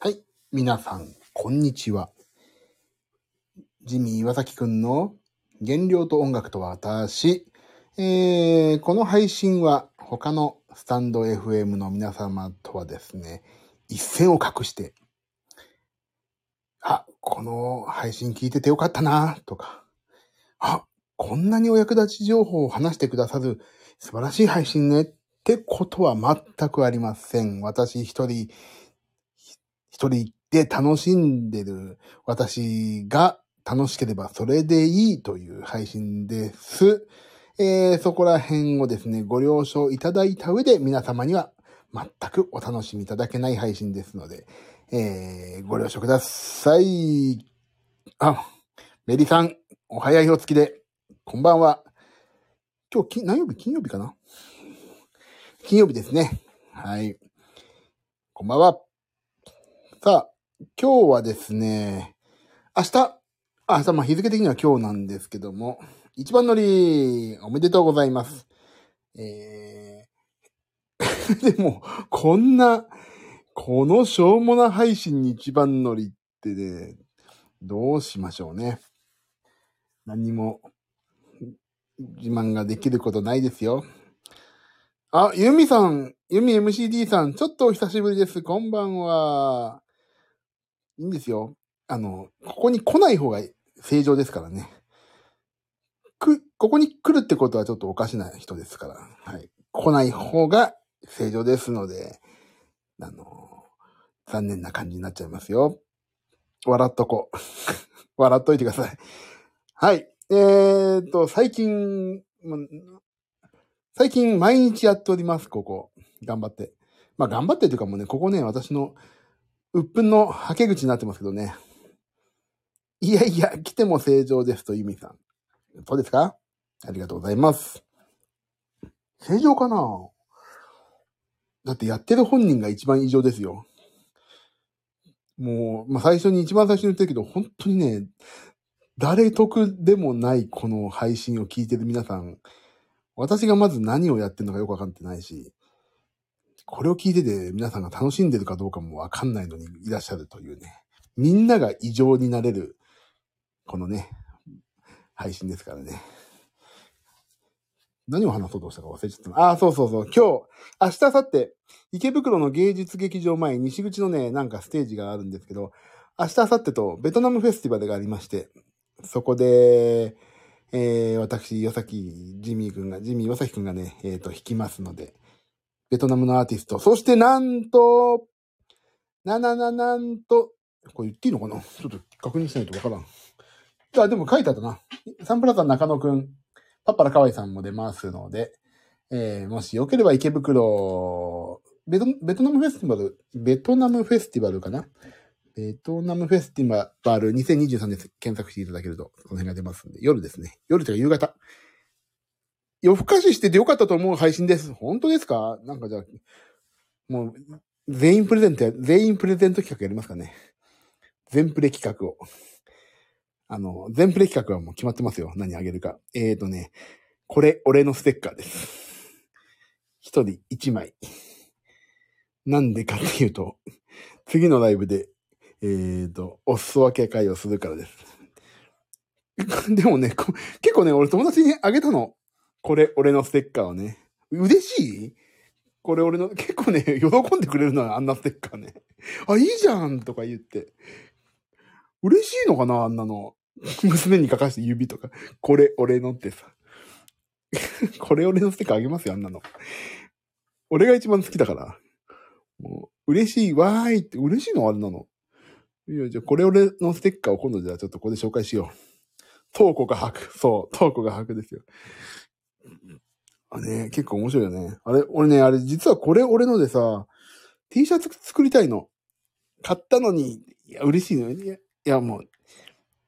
はい。皆さん、こんにちは。ジミー岩崎くんの原料と音楽と私。えー、この配信は他のスタンド FM の皆様とはですね、一線を画して、あ、この配信聞いててよかったな、とか、あ、こんなにお役立ち情報を話してくださる素晴らしい配信ねってことは全くありません。私一人、一人で楽しんでる私が楽しければそれでいいという配信です。えー、そこら辺をですね、ご了承いただいた上で皆様には全くお楽しみいただけない配信ですので、えー、ご了承ください。あ、メリさん、お早いお月で、こんばんは。今日、何曜日？金曜日かな？金曜日ですね。はい。こんばんは。さあ、今日はですね、明日、明日、まあ日付的には今日なんですけども、一番乗り、おめでとうございます。えー、でも、こんな、このしょうもな配信に一番乗りってね、どうしましょうね。何も、自慢ができることないですよ。あ、ユミさん、ユミ MCD さん、ちょっとお久しぶりです。こんばんは。いいんですよ。あの、ここに来ない方が正常ですからね。く、ここに来るってことはちょっとおかしな人ですから。はい。来ない方が正常ですので、あの、残念な感じになっちゃいますよ。笑っとこう。笑っといてください。はい。えーと、最近、最近毎日やっております、ここ。頑張って。まあ頑張ってというかもうね、ここね、私の鬱憤のはけ口になってますけどね。いやいや、来ても正常ですと、ユミさん。そうですか？ありがとうございます。正常かな？だってやってる本人が一番異常ですよ。もう、まあ、最初に、一番最初に言ったけど、本当にね、誰得でもないこの配信を聞いてる皆さん、私がまず何をやってるのかよくわかってないし、これを聞いてて皆さんが楽しんでるかどうかもわかんないのにいらっしゃるというね。みんなが異常になれる、このね、配信ですからね。何を話そうとしたか忘れちゃった。ああ、そうそうそう。今日、明日、明後日、池袋の芸術劇場前、西口のね、なんかステージがあるんですけど、明日、明後日とベトナムフェスティバルがありまして、そこで、えー、私、岩崎、ジミーくんが、ジミー岩崎くんがね、えっ、と、弾きますので、ベトナムのアーティスト、そしてなんと、ななななんと、これ言っていいのかな？ちょっと確認しないとわからん。あ、でも書いてあったな。サンプラザ中野くん、パッパラ河合さんも出ますので、えー、もしよければ池袋、ベトベトナムフェスティバル、ベトナムフェスティバルかな？ベトナムフェスティバル2023で検索していただけると、その辺が出ますんで、夜ですね。夜というか夕方。夜更かししててよかったと思う配信です。本当ですか？なんかじゃあ、もう、全員プレゼントや、全員プレゼント企画やりますかね。全プレ企画を。あの、全プレ企画はもう決まってますよ。何あげるか。えーとね、これ、俺のステッカーです。一人一枚。なんでかっていうと、次のライブで、えーと、お裾分け会をするからです。でもね、結構ね、俺友達にあげたの。これ、俺のステッカーをね。嬉しい？これ俺の、結構ね、喜んでくれるのはあんなステッカーね。あ、いいじゃんとか言って。嬉しいのかなあんなの。娘に書かして指とか。これ、俺のってさ。これ、俺のステッカーあげますよ、あんなの。俺が一番好きだから。もう、嬉しい、わーいって、嬉しいのあれなの。いや、じゃあ、これ、俺のステッカーを今度じゃあ、ちょっとここで紹介しよう。トーコが吐く。そう、トーコが吐くですよ。あね、結構面白いよね。あれ、俺ね、あれ、実はこれ、俺のでさ、T シャツ作りたいの。買ったのに、いや、嬉しいのよ。いや、もう、い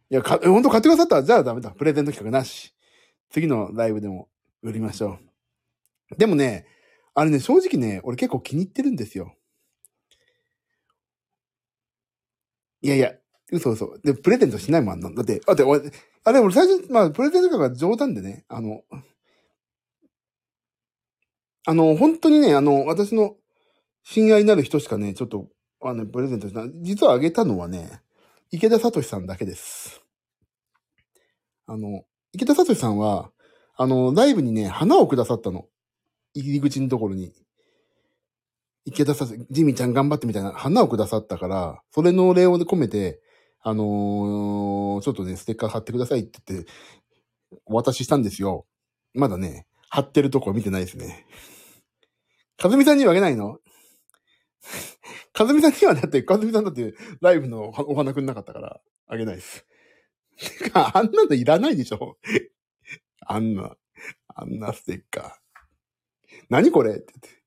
や、か、ほんと買ってくださった？ら、じゃあダメだ。プレゼント企画なし。次のライブでも売りましょう。でもね、あれね、正直ね、俺結構気に入ってるんですよ。いやいや、嘘嘘。で、プレゼントしないもん、あんな。だって、だって、俺、あれ、俺最初、まあ、プレゼント企画が冗談でね、あの、あの、本当にね、あの、私の親愛なる人しかね、ちょっとあの、プレゼントした。実はあげたのはね、池田聡さんだけです。あの、池田聡さんは、あの、ライブにね、花をくださったの。入り口のところに。池田聡、ジミーちゃん頑張ってみたいな花をくださったから、それのお礼を込めて、あのー、ちょっとね、ステッカー貼ってくださいって言って、お渡ししたんですよ。まだね、貼ってるとこ見てないですね。かずみさんにはあげないの？かずみさんにはだって、かずみさんだってライブのお花くんなかったからあげないです。てか、あんなのいらないでしょあんな、あんなステッカー。何これ？って言って。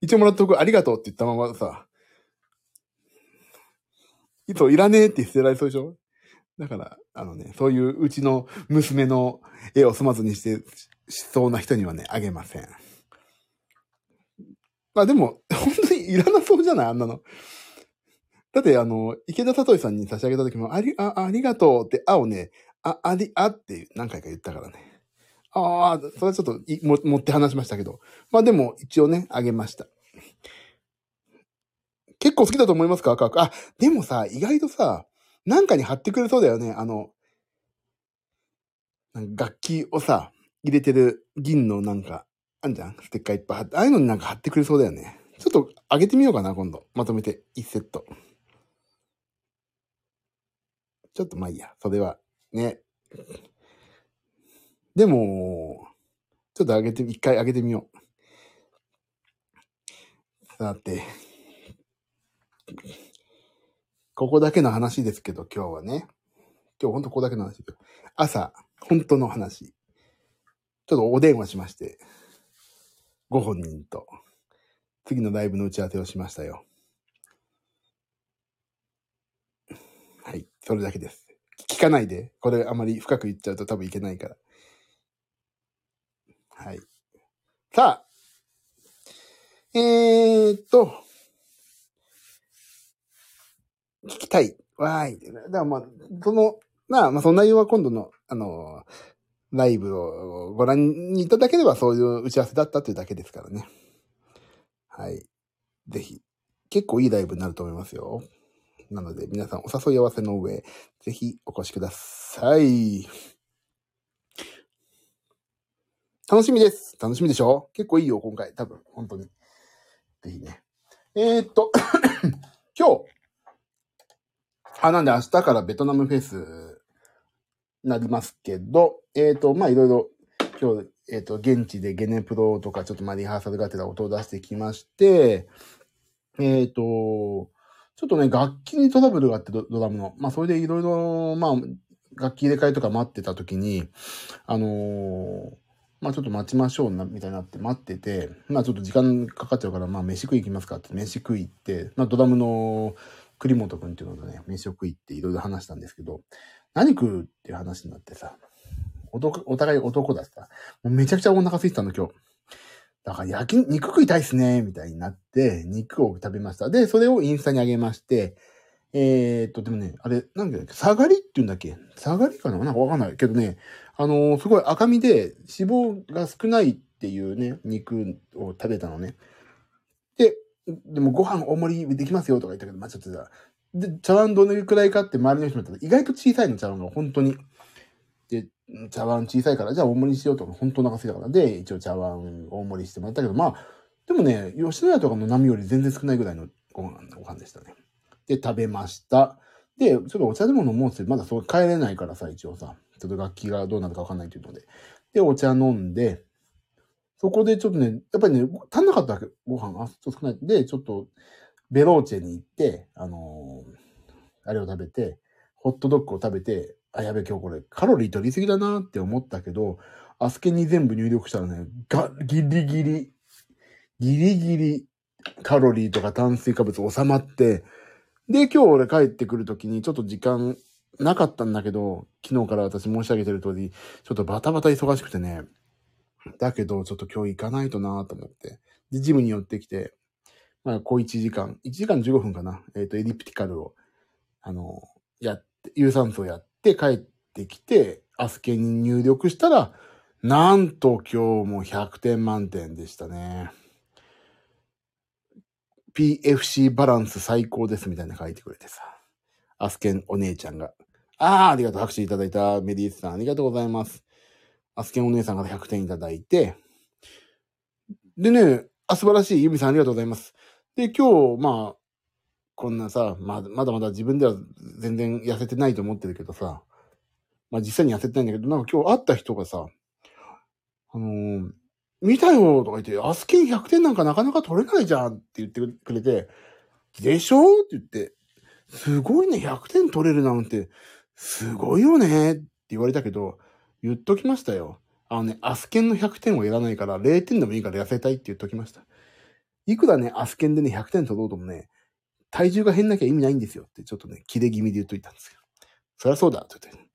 一応もらっとく、ありがとうって言ったままさ、いつもいらねえって捨てられそうでしょ？だから、あのね、そういううちの娘の絵を粗末にして、しそうな人にはね、あげません。まあでも、本当にいらなそうじゃない？あんなの。だって、あの、池田聡さんに差し上げた時も、あり、あ、ありがとうって、あをね、あ、あり、あって何回か言ったからね。ああ、それはちょっといも持って話しましたけど。まあでも、一応ね、あげました。結構好きだと思いますか？赤く。あ、でもさ、意外とさ、なんかに貼ってくれそうだよね。あの、楽器をさ、入れてる銀のなんか、あんじゃん？ステッカーいっぱい貼って、ああいうのになんか貼ってくれそうだよね。ちょっと上げてみようかな、今度。まとめて、1セット。ちょっとまあいいや。それは、ね。でも、ちょっと上げて、一回上げてみよう。さて、ここだけの話ですけど、今日はね。今日ほんとここだけの話ですよ。朝、本当の話。ちょっとお電話しまして、ご本人と、次のライブの打ち合わせをしましたよ。はい、それだけです。聞かないで。これあまり深く言っちゃうと多分いけないから。はい。さあ、えー、っと、聞きたい。わーい。だからまあ、その、まあ、まあ、その内容は今度の、あの、ライブをご覧にいただければそういう打ち合わせだったというだけですからね。はい。ぜひ。結構いいライブになると思いますよ。なので、皆さんお誘い合わせの上、ぜひお越しください。楽しみです。楽しみでしょ？結構いいよ、今回。多分、本当に。ぜひね。えー、っと、今日、あ、なんで明日からベトナムフェスなりますけど、えっ、ー、と、まあ、いろいろ、今日、えっ、ー、と、現地でゲネプロとか、ちょっとまあ、リハーサルがてら音を出してきまして、えっ、ー、と、ちょっとね、楽器にトラブルがあってド、ドラムの。まあ、それでいろいろ、まあ、楽器入れ替えとか待ってた時に、あのー、まあちょっと待ちましょうな、みたいになって待ってて、まあちょっと時間かかっちゃうから、まあ飯食い行きますかって飯食い行って、まあドラムの栗本くんっていうのとね、飯食いっていろいろ話したんですけど、何食うっていう話になってさ、お互い男だしさ、もうめちゃくちゃお腹空いてたの今日。だから焼き、肉食いたいっすね、みたいになって、肉を食べました。で、それをインスタに上げまして、えー、っと、でもね、あれ、なんだっけ、下がりって言うんだっけ下がりかななんかわかんないけどね、あのー、すごい赤身で脂肪が少ないっていうね、肉を食べたのね。で、でもご飯大盛りできますよとか言ったけど、まあちょっとさ、で、茶碗どのくらいかって周りの人も言ったら、意外と小さいの茶碗が本当に。で、茶碗小さいから、じゃあ大盛りにしようとか、本当お腹すいたから。で、一応茶碗大盛りしてもらったけど、まあ、でもね、吉野家とかの波より全然少ないぐらいのご飯、ご飯でしたね。で、食べました。で、ちょっとお茶でも飲もうって、まだそう帰れないからさ、一応さ、ちょっと楽器がどうなるかわかんないっていうので。で、お茶飲んで、そこでちょっとね、やっぱりね、足んなかったわけ、ご飯が。ちょっと少ない。で、ちょっと、ベローチェに行って、あのー、あれを食べて、ホットドッグを食べて、あ、やべ、今日これカロリー取りすぎだなって思ったけど、アスケに全部入力したらね、が、ギリギリ、ギリギリカロリーとか炭水化物収まって、で、今日俺帰ってくるときにちょっと時間なかったんだけど、昨日から私申し上げてる通り、ちょっとバタバタ忙しくてね、だけどちょっと今日行かないとなと思って。で、ジムに寄ってきて、まあ、小1時間、1時間15分かな。えっ、ー、と、エリプティカルを、あの、やって、有酸素をやって帰ってきて、アスケに入力したら、なんと今日も100点満点でしたね。PFC バランス最高ですみたいな書いてくれてさ。アスケンお姉ちゃんが。ああ、ありがとう。拍手いただいたメディースさん、ありがとうございます。アスケンお姉さんから100点いただいて、でね、あ、素晴らしい。ユミさんありがとうございます。で、今日、まあ、こんなさ、まだまだまだ自分では全然痩せてないと思ってるけどさ、まあ実際に痩せてないんだけど、なんか今日会った人がさ、あのー、見たよとか言って、アスケン100点なんかなかなか取れないじゃんって言ってくれて、でしょって言って、すごいね、100点取れるなんて、すごいよねって言われたけど、言っときましたよ。あのね、アスケンの100点はいらないから、0点でもいいから痩せたいって言っときました。いくらね、アスケンでね、100点取ろうともね、体重が変なきゃ意味ないんですよってちょっとね、切れ気味で言っといたんですよ。そりゃそうだって言って。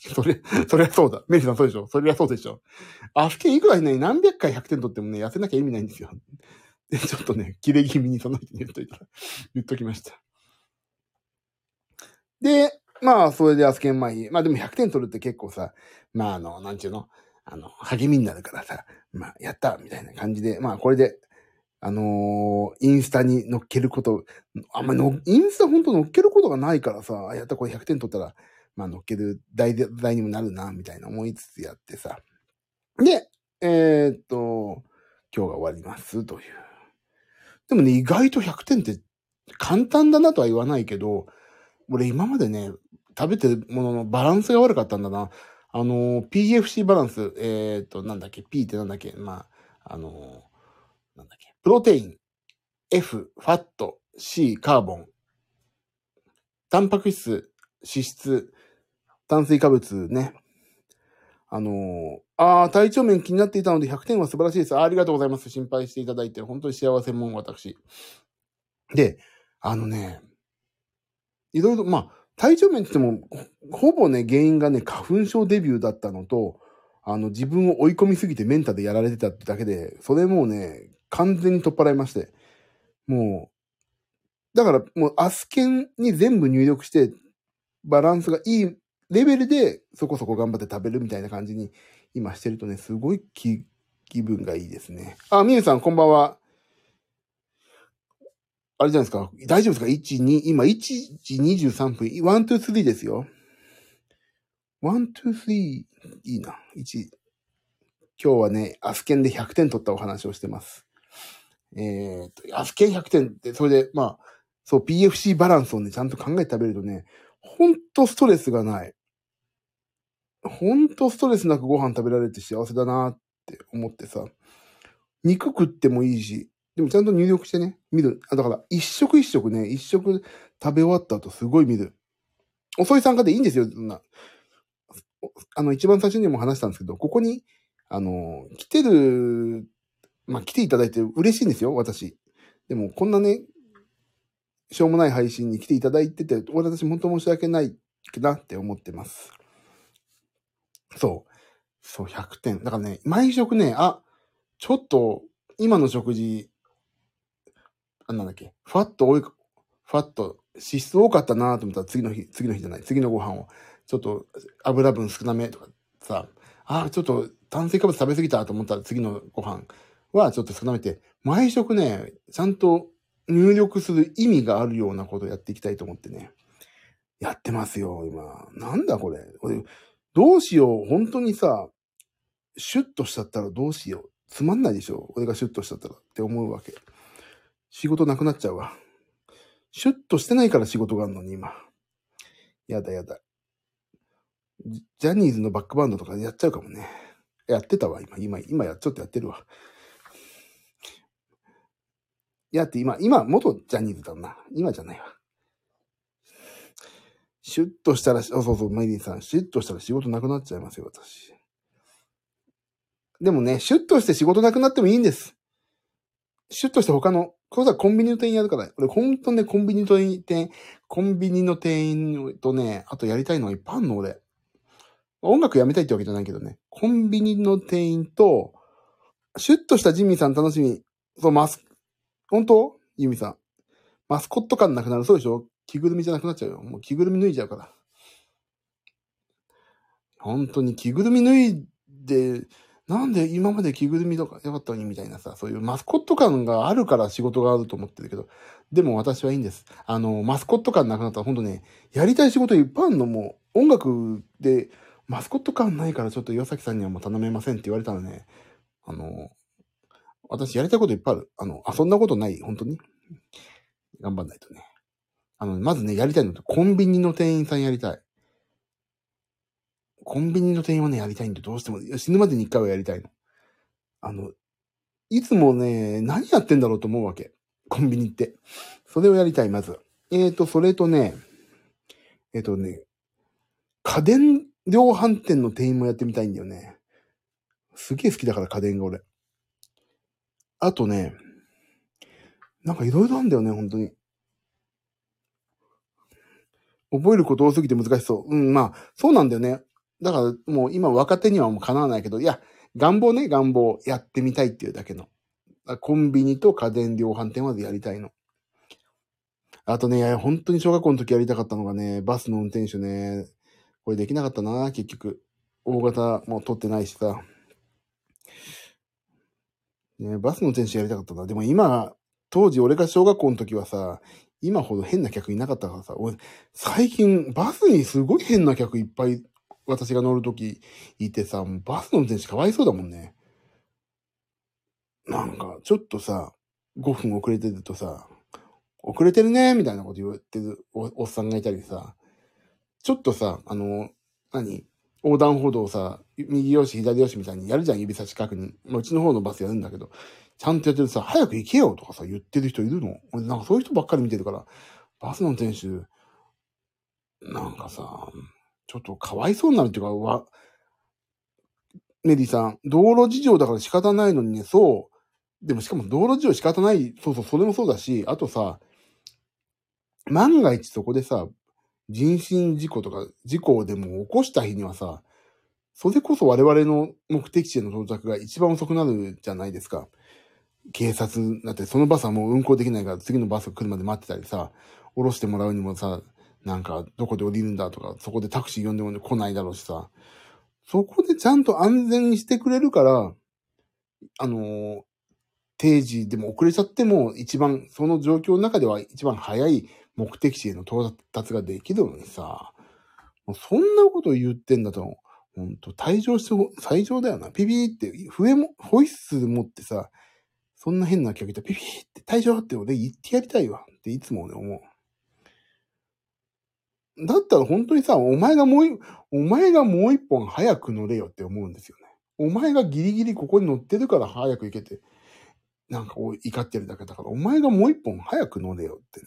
それ、そりゃそうだ。メリさんそうでしょ？それはそうでしょアスケンいくらね、何百回100点取ってもね、痩せなきゃ意味ないんですよ。で、ちょっとね、切れ気味にその人に言っといたら、言っときました。で、まあ、それでアスケン前に、まあでも100点取るって結構さ、まああの、なんちゅうの、あの、励みになるからさ、まあ、やったみたいな感じで、まあこれで、あのー、インスタに乗っけること、あんまりの、インスタほんと乗っけることがないからさ、やったこれ100点取ったら、まあ乗っける題材にもなるな、みたいな思いつつやってさ。で、えー、っと、今日が終わります、という。でもね、意外と100点って簡単だなとは言わないけど、俺今までね、食べてるもののバランスが悪かったんだな。あの、PFC バランス、えー、と、なんだっけ、P ってなんだっけ、まあ、あの、なんだっけ、プロテイン、F、ファット、C、カーボン、タンパク質、脂質、炭水化物ね。あのー、ああ、体調面気になっていたので100点は素晴らしいです。あありがとうございます。心配していただいて、本当に幸せもん、私。で、あのね、いろいろ、まあ、体調面って言っても、ほぼね、原因がね、花粉症デビューだったのと、あの、自分を追い込みすぎてメンタでやられてたってだけで、それもうね、完全に取っ払いまして。もう、だからもうアスケンに全部入力して、バランスがいいレベルでそこそこ頑張って食べるみたいな感じに今してるとね、すごい気気分がいいですね。あ、みゆさんこんばんは。あれじゃないですか？大丈夫ですか ?1、2、今1時23分。1、2、3ですよ。1、2、3、いいな。1。今日はね、アスケンで100点取ったお話をしてます。えー、と、アスケン100点って、それで、まあ、そう、PFC バランスをね、ちゃんと考えて食べるとね、ほんとストレスがない。ほんとストレスなくご飯食べられて幸せだなって思ってさ、肉食ってもいいし、でもちゃんと入力してね、見る。あだから、一食一食ね、一食食べ終わった後すごい見る。遅い参加でいいんですよ、そんな。あの、一番最初にも話したんですけど、ここに、あの、来てる、まあ、来ていただいて嬉しいんですよ、私。でも、こんなね、しょうもない配信に来ていただいてて、私本当申し訳ないなって思ってます。そう。そう、100点。だからね、毎食ね、あ、ちょっと、今の食事、あ、なんだっけ、ファット多い、ファット、脂質多かったなと思ったら次の日、次の日じゃない、次のご飯を、ちょっと油分少なめとかさ、あ、ちょっと炭水化物食べ過ぎたと思ったら次のご飯はちょっと少なめて、毎食ね、ちゃんと入力する意味があるようなことをやっていきたいと思ってね。やってますよ、今。なんだこれ。俺、どうしよう。本当にさ、シュッとしちゃったらどうしよう。つまんないでしょ俺がシュッとしちゃったらって思うわけ。仕事なくなっちゃうわ。シュッとしてないから仕事があるのに今。やだやだ。ジャニーズのバックバンドとかやっちゃうかもね。やってたわ、今。今、今や、ちょっとやってるわ。やって今、今、元ジャニーズだな。今じゃないわ。シュッとしたら、そうそうそう、マイリーさん、シュッとしたら仕事なくなっちゃいますよ、私。でもね、シュッとして仕事なくなってもいいんです。シュッとして他の、これさ、コンビニの店員やるから、俺ほんとね、コンビニの店員、コンビニの店員とね、あとやりたいのがいっぱいあるの、俺。音楽やめたいってわけじゃないけどね、コンビニの店員と、シュッとしたジミーさん楽しみ。そう、マス、本当？ユミさん。マスコット感なくなる。そうでしょ？着ぐるみじゃなくなっちゃうよ。もう着ぐるみ脱いじゃうから。本当に着ぐるみ脱いで、なんで今まで着ぐるみとかよかったのにみたいなさ、そういうマスコット感があるから仕事があると思ってるけど、でも私はいいんです。あの、マスコット感なくなったら本当ね、やりたい仕事いっぱいあるのも、音楽でマスコット感ないからちょっと岩崎さんにはもう頼めませんって言われたらね、あの、私やりたいこといっぱいある。あの、あ、そんなことない、本当に。頑張んないとね。あの、まずね、やりたいのって、コンビニの店員さんやりたい。コンビニの店員はね、やりたいんで、どうしても、死ぬまでに一回はやりたいの。あの、いつもね、何やってんだろうと思うわけ。コンビニって。それをやりたい、まず。えーと、それとね、えーとね、家電量販店の店員もやってみたいんだよね。すげえ好きだから家電が俺。あとね、なんかいろいろあるんだよね、本当に。覚えること多すぎて難しそう。うん、まあ、そうなんだよね。だからもう今若手にはもう叶わないけど、いや、願望ね、願望やってみたいっていうだけの。コンビニと家電量販店までやりたいの。あとね、本当に小学校の時やりたかったのがね、バスの運転手ね、これできなかったな、結局。大型も取ってないしさ。ね、バスの運転手やりたかったな。でも今、当時俺が小学校の時はさ、今ほど変な客いなかったからさ、俺、最近バスにすごい変な客いっぱい私が乗る時いてさ、バスの運転手かわいそうだもんね。なんか、ちょっとさ、5分遅れてるとさ、遅れてるねみたいなこと言ってるおっさんがいたりさ、ちょっとさ、あの、何横断歩道をさ、右よし左よしみたいにやるじゃん、指差し確認。まあうちの方のバスやるんだけど、ちゃんとやってるさ、早く行けよとかさ、言ってる人いるの俺なんかそういう人ばっかり見てるから、バスの運転手、なんかさ、ちょっとかわいそうになるっていうか、わ、メリーさん、道路事情だから仕方ないのにね、そう。でもしかも道路事情仕方ない、そうそう、それもそうだし、あとさ、万が一そこでさ、人身事故とか事故でも起こした日にはさ、それこそ我々の目的地への到着が一番遅くなるじゃないですか。警察だってそのバスはもう運行できないから次のバスが来るまで待ってたりさ、降ろしてもらうにもさ、なんかどこで降りるんだとか、そこでタクシー呼んでも来ないだろうしさ、そこでちゃんと安全にしてくれるから、あのー、定時でも遅れちゃっても一番、その状況の中では一番早い目的地への到達ができるのにさ、もうそんなこと言ってんだと、ほんと、退場して、最上だよな。ピピーって、笛も、ホイッスル持ってさ、そんな変な客いたらピピーって退場って俺言ってやりたいわっていつもね思う。だったら本当にさ、お前がもう、お前がもう一本早く乗れよって思うんですよね。お前がギリギリここに乗ってるから早く行けて、なんか怒ってるだけだから、お前がもう一本早く乗れよってね。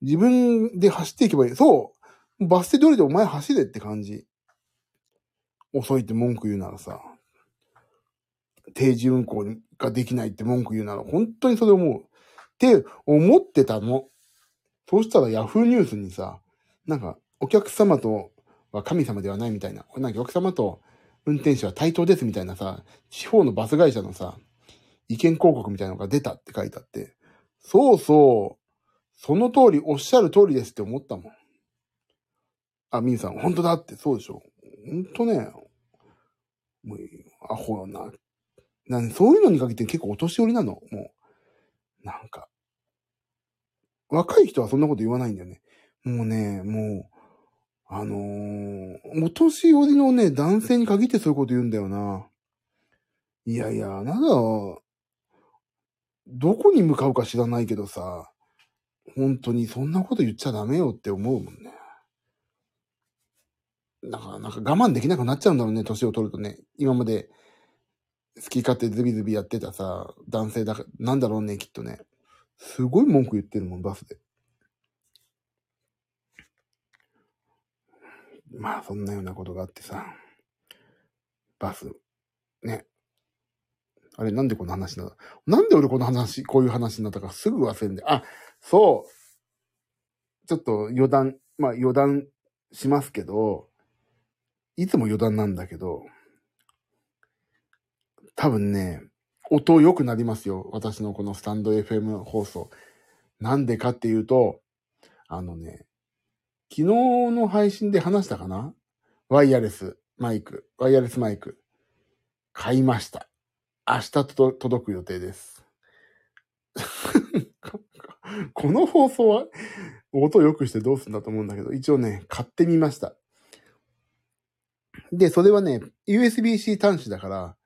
自分で走っていけばいい。そう。バス停通りでお前走れって感じ。遅いって文句言うならさ。定時運行ができないって文句言うなら、本当にそれ思う。って思ってたの。そうしたらヤフーニュースにさ、なんか、お客様とは神様ではないみたいな。なんかお客様と運転手は対等ですみたいなさ、地方のバス会社のさ、意見広告みたいなのが出たって書いてあって、そうそう、その通り、おっしゃる通りですって思ったもん。あ、みんさん、本当だって、そうでしょ。本当ね、もう、アホな。なんそういうのに限って結構お年寄りなの、もう。なんか。若い人はそんなこと言わないんだよね。もうね、もう、あのー、お年寄りのね、男性に限ってそういうこと言うんだよな。いやいや、なんだ、どこに向かうか知らないけどさ、本当にそんなこと言っちゃダメよって思うもんね。だからなんか我慢できなくなっちゃうんだろうね、年を取るとね。今まで好き勝手ズビズビやってたさ、男性だから、なんだろうね、きっとね。すごい文句言ってるもん、バスで。まあ、そんなようなことがあってさ、バス、ね。あれ、なんでこの話なの？なんで俺この話、こういう話になったかすぐ忘れんで。あ、そう。ちょっと余談、まあ余談しますけど、いつも余談なんだけど、多分ね、音良くなりますよ。私のこのスタンド FM 放送。なんでかっていうと、あのね、昨日の配信で話したかな？ワイヤレスマイク。ワイヤレスマイク。買いました。明日と届く予定です。この放送は音良くしてどうすんだと思うんだけど、一応ね、買ってみました。で、それはね、USB-C 端子だから、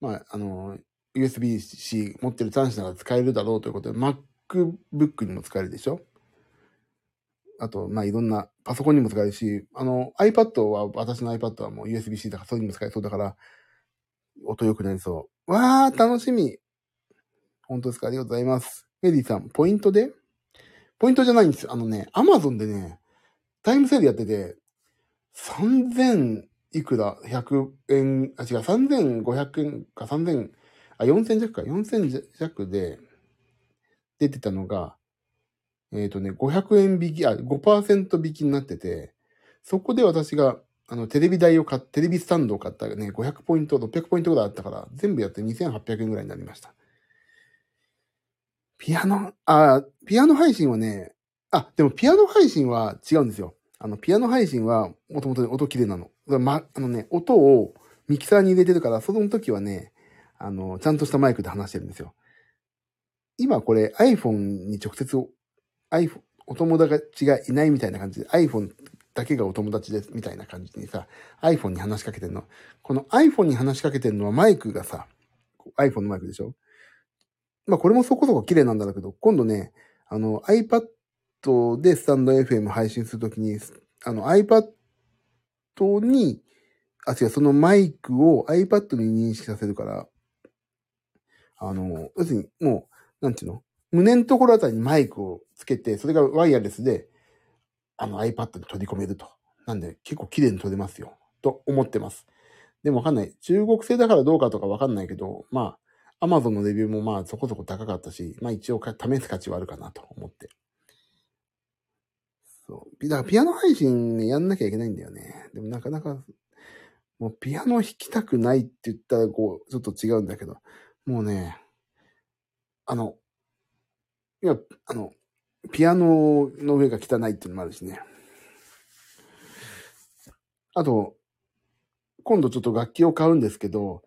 まあ、あの、USB-C 持ってる端子なら使えるだろうということで、MacBook にも使えるでしょ？あと、まあ、いろんな、パソコンにも使えるし、あの、iPad は、私の iPad はもう USB-C だから、それにも使えそうだから、音良くなりそう。わー、楽しみ。本当ですか？ありがとうございます。メリーさん、ポイントで？ポイントじゃないんですよ。あのね、アマゾンでね、タイムセールやってて、3000いくら ?100 円、あ、違う、3500円か3000、あ、4000弱か、4000弱で出てたのが、えっ、とね、500円引き、あ、5%引きになってて、そこで私が、あの、テレビ台を買っテレビスタンドを買ったらね、500ポイント、600ポイントぐらいあったから、全部やって2800円ぐらいになりました。ピアノ、あ、ピアノ配信はね、あ、でもピアノ配信は違うんですよ。あの、ピアノ配信は、もともと音綺麗なの。ま、あのね、音をミキサーに入れてるから、その時はね、あの、ちゃんとしたマイクで話してるんですよ。今これ iPhone に直接、iPhone、お友達がいないみたいな感じで iPhone だけがお友達ですみたいな感じにさ、iPhone に話しかけてんの。この iPhone に話しかけてんのはマイクがさ、iPhone のマイクでしょ？まあこれもそこそこ綺麗なんだけど、今度ね、あの iPad でスタンド FM 配信するときに、あの iPad に、あ、違う、そのマイクを iPad に認識させるから、あの、要するにもう、なんていうの？胸のところあたりにマイクをつけて、それがワイヤレスで、あの iPad に取り込めると。なんで結構綺麗に撮れますよ。と思ってます。でもわかんない。中国製だからどうかとかわかんないけど、まあ、Amazon のレビューもまあそこそこ高かったし、まあ一応試す価値はあるかなと思って。そう。だからピアノ配信、やんなきゃいけないんだよね。でもなかなか、もうピアノ弾きたくないって言ったらこう、ちょっと違うんだけど、もうね、あの、いや、あの、ピアノの上が汚いっていうのもあるしね。あと、今度ちょっと楽器を買うんですけど、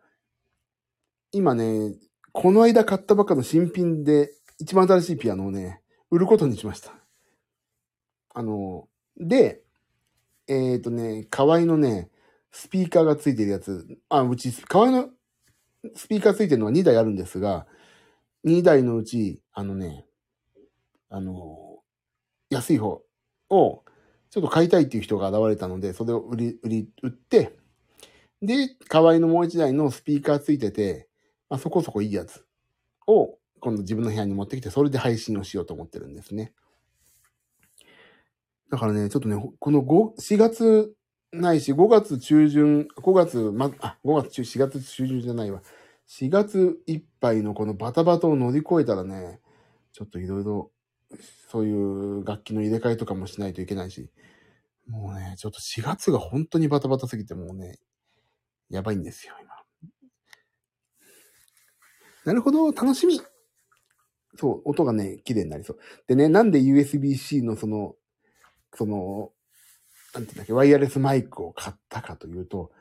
今ね、この間買ったばっかの新品で一番新しいピアノをね、売ることにしました。あの、で、えっ、ー、とね、河合のね、スピーカーがついてるやつ、あ、うち、河合のスピーカーついてるのは2台あるんですが、2台のうち、あのね、あの、安い方を、ちょっと買いたいっていう人が現れたので、それを売り、売り、売って、で、河合のもう一台のスピーカーついてて、まあ、そこそこいいやつを、今度自分の部屋に持ってきて、それで配信をしようと思ってるんですね。だからね、ちょっとね、この5、4月ないし、5月中旬、5月、ま、あ、5月中、4月中旬じゃないわ。4月いっぱいのこのバタバタを乗り越えたらね、ちょっといろいろ、そういう楽器の入れ替えとかもしないといけないし、もうね、ちょっと4月が本当にバタバタすぎてもうね、やばいんですよ、今。なるほど、楽しみそう、音がね、綺麗になりそう。でね、なんで USB-C のその、その、なんていうんだっけ、ワイヤレスマイクを買ったかというと、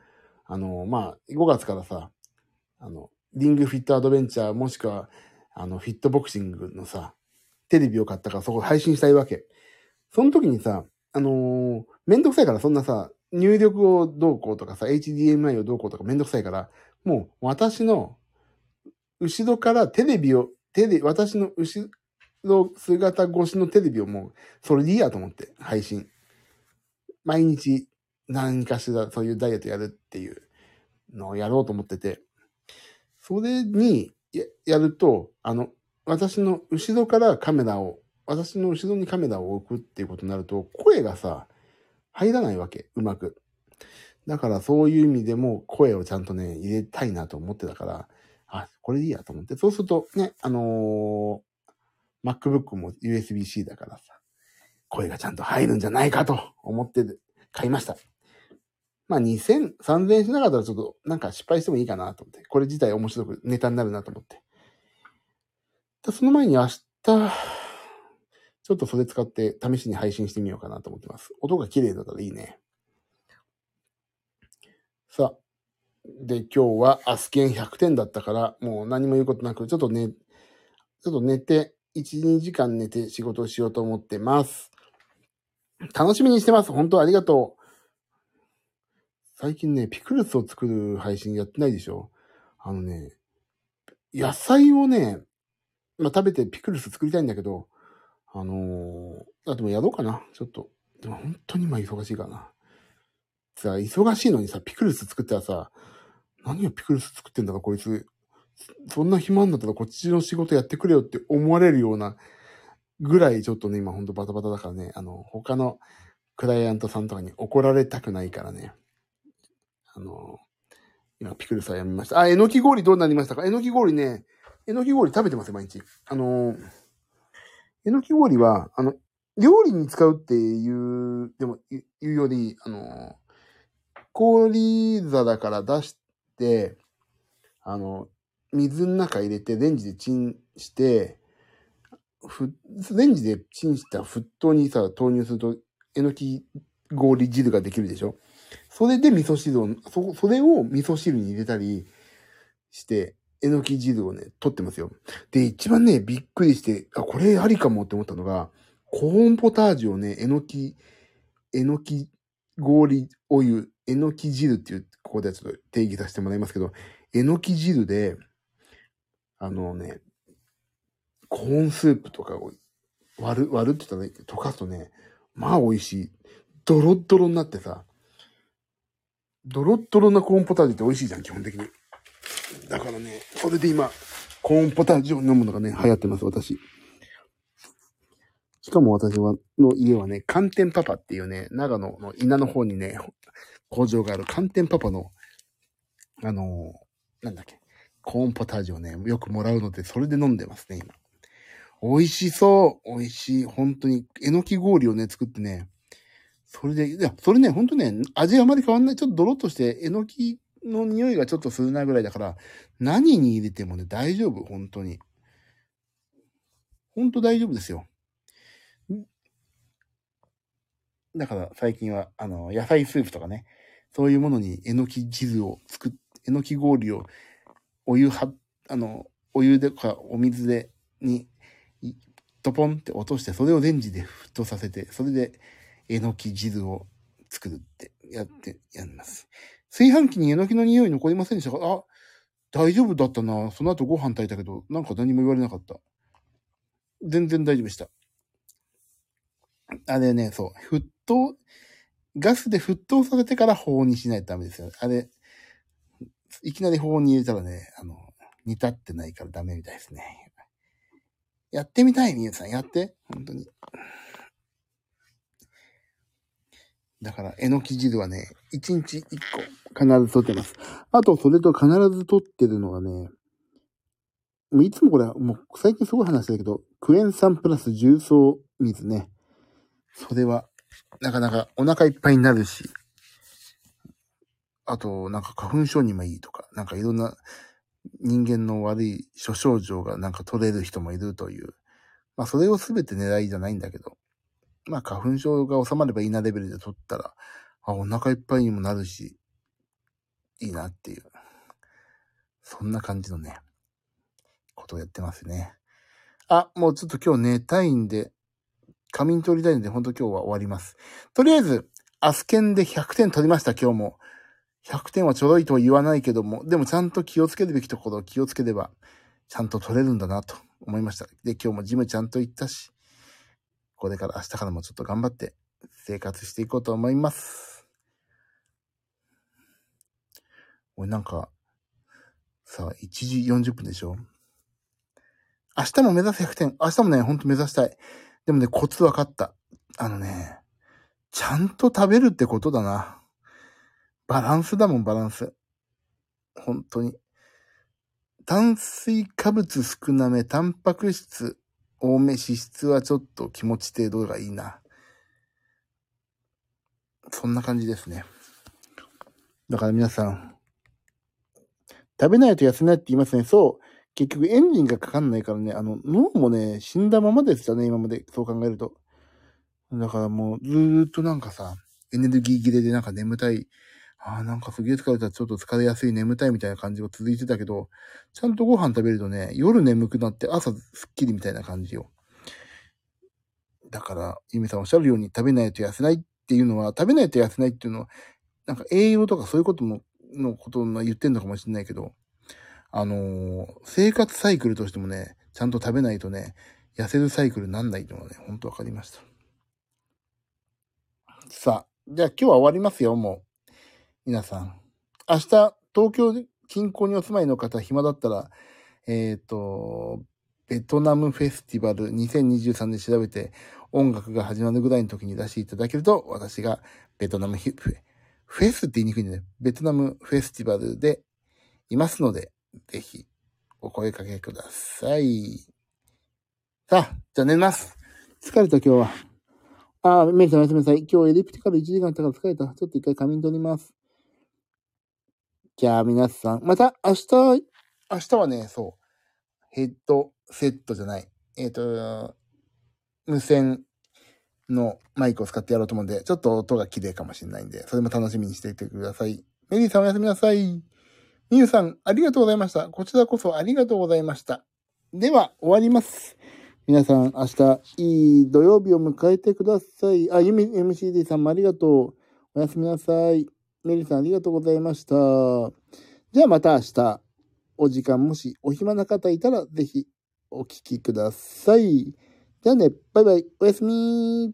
あの、まあ、5月からさ、あの、リングフィットアドベンチャーもしくは、あの、フィットボクシングのさ、テレビを買ったからそこ配信したいわけ。その時にさ、あのーめんどくさいからそんなさ、入力をどうこうとかさ、HDMI をどうこうとかめんどくさいから、もう私の後ろからテレビを、テレ、私の後ろ姿越しのテレビをもう、それでいいやと思って、配信。毎日何かしらそういうダイエットやるっていうのをやろうと思ってて、それにやると、あの、私の後ろからカメラを、私の後ろにカメラを置くっていうことになると、声がさ、入らないわけ、うまく。だからそういう意味でも声をちゃんとね、入れたいなと思ってたから、あ、これでいいやと思って。そうするとね、あのー MacBook も USB-C だからさ、声がちゃんと入るんじゃないかと思って買いました。まあ2000、3000円しなかったらちょっとなんか失敗してもいいかなと思って。これ自体面白くネタになるなと思って。その前に明日、ちょっとそれ使って試しに配信してみようかなと思ってます。音が綺麗だったらいいね。さあ、で、今日はアスケン100点だったから、もう何も言うことなく、ちょっとね、ちょっと寝て、1、2時間寝て仕事をしようと思ってます。楽しみにしてます。本当ありがとう。最近ね、ピクルスを作る配信やってないでしょあのね、野菜をね、まあ、食べてピクルス作りたいんだけど、あのー、あ、でもやろうかな。ちょっと。でも本当に今忙しいかな。さ、忙しいのにさ、ピクルス作ったらさ、何をピクルス作ってんだかこいつ。そんな暇になったらこっちの仕事やってくれよって思われるようなぐらいちょっとね、今ほんとバタバタだからね、あの、他のクライアントさんとかに怒られたくないからね。あの、今ピクルスはやめました。あ、えのき氷どうなりましたか？えのき氷ね、えのき氷食べてますよ、毎日。あの、えのき氷は、あの、料理に使うっていう、でも、言うより、あの、氷皿から出して、あの、水の中入れて、レンジでチンして、ふ、レンジでチンした沸騰にさ、投入すると、えのき氷汁ができるでしょ？それで味噌汁を、そ、それを味噌汁に入れたりして、えのき汁をね、取ってますよ。で、一番ね、びっくりして、あ、これありかもって思ったのが、コーンポタージュをね、えのき、えのき氷お湯、えのき汁っていう、ここではちょっと定義させてもらいますけど、えのき汁で、あのね、コーンスープとかを割る、割るって言ったらいいけど、溶かすとね、まあ美味しい。ドロッドロになってさ、ドロッドロなコーンポタージュって美味しいじゃん、基本的に。だからね、それで今、コーンポタージュを飲むのがね、流行ってます、私。しかも私は、の家はね、寒天パパっていうね、長野の稲の方にね、工場がある寒天パパの、あのーなんだっけ、コーンポタージュをね、よくもらうので、それで飲んでますね、今。美味しそう美味しい。本当に、えのき氷をね、作ってね、それで、いや、それね、ほんとね、味あまり変わんない。ちょっとドロッとして、えのきの匂いがちょっとするなぐらいだから、何に入れてもね、大丈夫、本当に。本当大丈夫ですよ。だから最近は、あの、野菜スープとかね、そういうものにえのき汁を作っ、えのき氷をお湯は、あの、お湯でかお水で、に、いトポンって落として、それをレンジで沸騰させて、それでえのき汁を作るってやって、やります。炊飯器にえのきの匂い残りませんでしたか？あ、大丈夫だったな。その後ご飯炊いたけど、なんか何も言われなかった。全然大丈夫でした。あれね、そう、沸騰、ガスで沸騰させてから保温にしないとダメですよ。あれ、いきなり保温に入れたらね、あの、煮立ってないからダメみたいですね。やってみたい、みゆさん。やって。本当に。だから、えのき汁はね、1日1個必ず取ってます。あと、それと必ず取ってるのはね、いつもこれ、もう最近すごい話だけど、クエン酸プラス重曹水ね。それは、なかなかお腹いっぱいになるし、あと、なんか花粉症にもいいとか、なんかいろんな人間の悪い諸症状がなんか取れる人もいるという。まあそれをすべて狙いじゃないんだけど、まあ花粉症が収まればいいなレベルで取ったら、あ、お腹いっぱいにもなるし、いいなっていう。そんな感じのね、ことをやってますね。あ、もうちょっと今日寝たいんで、仮眠取りたいんで、ほんと今日は終わります。とりあえず、アスケンで100点取りました、今日も。100点はちょろいとは言わないけども、でもちゃんと気をつけるべきところを気をつければ、ちゃんと取れるんだなと思いました。で、今日もジムちゃんと行ったし、これから明日からもちょっと頑張って生活していこうと思います。俺なんか、さあ、1時40分でしょ？明日も目指す100点。明日もね、ほんと目指したい。でもね、コツ分かった。あのね、ちゃんと食べるってことだな。バランスだもん、バランス。本当に。炭水化物少なめ、タンパク質多め、脂質はちょっと気持ち程度がいいな。そんな感じですね。だから皆さん、食べないと痩せないって言いますね。そう。結局エンジンがかかんないからね、あの、脳もね、死んだままですよね、今まで。そう考えると。だからもう、ずーっとなんかさ、エネルギー切れでなんか眠たい、ああ、なんかすげえ疲れた、ちょっと疲れやすい、眠たいみたいな感じが続いてたけど、ちゃんとご飯食べるとね、夜眠くなって朝すっきりみたいな感じよ。だから、ゆみさんおっしゃるように食べないと痩せないっていうのは、食べないと痩せないっていうのは、なんか栄養とかそういうことも、のことを言ってんのかもしれないけど、あのー、生活サイクルとしてもね、ちゃんと食べないとね、痩せるサイクルなんないってのはね、ほんとわかりました。さあ、じゃあ今日は終わりますよ、もう。皆さん。明日、東京近郊にお住まいの方、暇だったら、えっ、ー、と、ベトナムフェスティバル2023で調べて、音楽が始まるぐらいの時に出していただけると、私がベトナムフェフェスって言いにくいんでね、ベトナムフェスティバルでいますので、ぜひ、お声かけください。さあ、じゃあ寝ます。疲れた今日は。あー、メリさんおやすみなさい。今日エリプティカル1時間あったから疲れた。ちょっと一回仮眠取ります。じゃあ皆さん、また明日、明日はね、そう、ヘッドセットじゃない。えっ、ー、と、無線のマイクを使ってやろうと思うんで、ちょっと音が綺麗かもしれないんで、それも楽しみにしていてください。メリーさんおやすみなさい。みゆさん、ありがとうございました。こちらこそありがとうございました。では、終わります。皆さん、明日、いい土曜日を迎えてください。あ、ゆみ、MCD さんもありがとう。おやすみなさい。メリーさん、ありがとうございました。じゃあまた明日、お時間もしお暇な方いたら、ぜひお聞きください。じゃあね、バイバイ、おやすみ